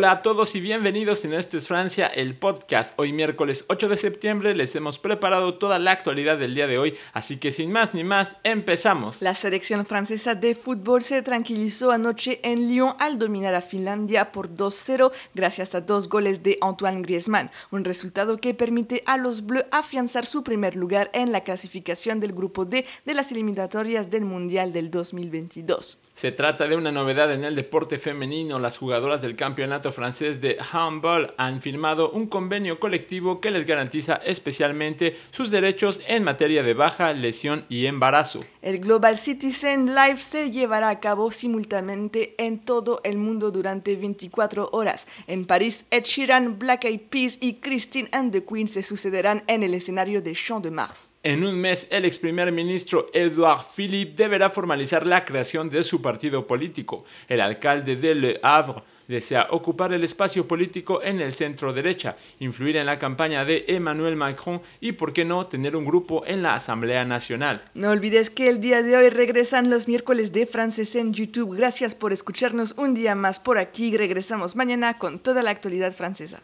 Hola a todos y bienvenidos en Esto es Francia, el podcast. Hoy miércoles 8 de septiembre les hemos preparado toda la actualidad del día de hoy, así que sin más ni más, empezamos. La selección francesa de fútbol se tranquilizó anoche en Lyon al dominar a Finlandia por 2-0 gracias a dos goles de Antoine Griezmann, un resultado que permite a los Bleus afianzar su primer lugar en la clasificación del grupo D de las eliminatorias del Mundial del 2022. Se trata de una novedad en el deporte femenino, las jugadoras del campeonato francés de handball han firmado un convenio colectivo que les garantiza especialmente sus derechos en materia de baja, lesión y embarazo. El Global Citizen Live se llevará a cabo simultáneamente en todo el mundo durante 24 horas. En París, Ed Sheeran, Black Eyed Peas y Christine and the Queen se sucederán en el escenario de Champ de Mars. En un mes, el ex primer ministro Edouard Philippe deberá formalizar la creación de su partido político. El alcalde de Le Havre desea ocupar el espacio político en el centro derecha, influir en la campaña de Emmanuel Macron y, por qué no, tener un grupo en la Asamblea Nacional. No olvides que el día de hoy regresan los miércoles de francés en YouTube. Gracias por escucharnos un día más por aquí. Regresamos mañana con toda la actualidad francesa.